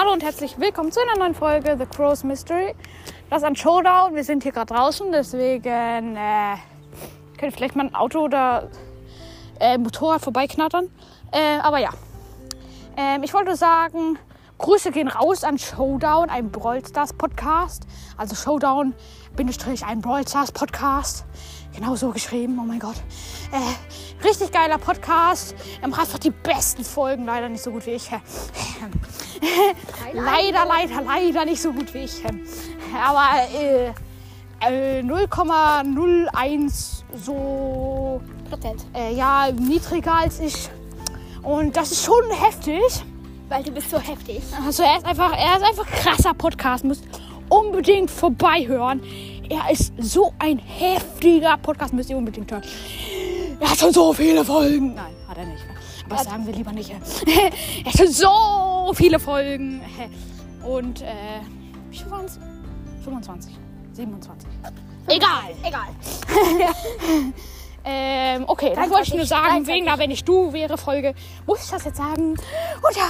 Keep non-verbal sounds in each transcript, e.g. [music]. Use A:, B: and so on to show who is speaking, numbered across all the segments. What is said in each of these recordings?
A: Hallo und herzlich willkommen zu einer neuen Folge The Crow's Mystery. Das ist ein Showdown. Wir sind hier gerade draußen, deswegen äh, könnt ihr vielleicht mal ein Auto oder äh, Motorrad vorbeiknattern. Äh, aber ja, ähm, ich wollte sagen, Grüße gehen raus an Showdown, ein Brawl Stars Podcast. Also Showdown, Bindestrich, ein Brawl Stars Podcast. Genau so geschrieben, oh mein Gott. Äh, richtig geiler Podcast. Er macht einfach die besten Folgen, leider nicht so gut wie ich. leider, leider, leider nicht so gut wie ich. Aber äh, äh, 0,01 so
B: Prozent.
A: äh, ja, niedriger als ich. Und das ist schon heftig.
B: Weil du bist so heftig.
A: Also er ist einfach, er ist einfach krasser Podcast. Müsst unbedingt vorbeihören. Er ist so ein heftiger Podcast, müsst ihr unbedingt hören. Er hat schon so viele Folgen. Nein, hat er nicht. Aber das sagen wir lieber nicht. [laughs] er hat schon so viele Folgen. Und äh, wie viel waren es? 25, 27. Egal.
B: Egal. [laughs]
A: Ähm, okay, das wollte ich nur sagen, wegen der Wenn ich du wäre Folge, muss ich das jetzt sagen. Und ja,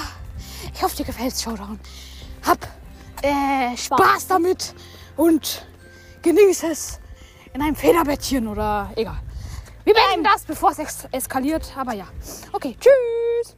A: ich hoffe, dir gefällt Showdown. Hab äh, Spaß damit und genieße es in einem Federbettchen oder egal. Wir beenden das, bevor es eskaliert, aber ja. Okay, tschüss.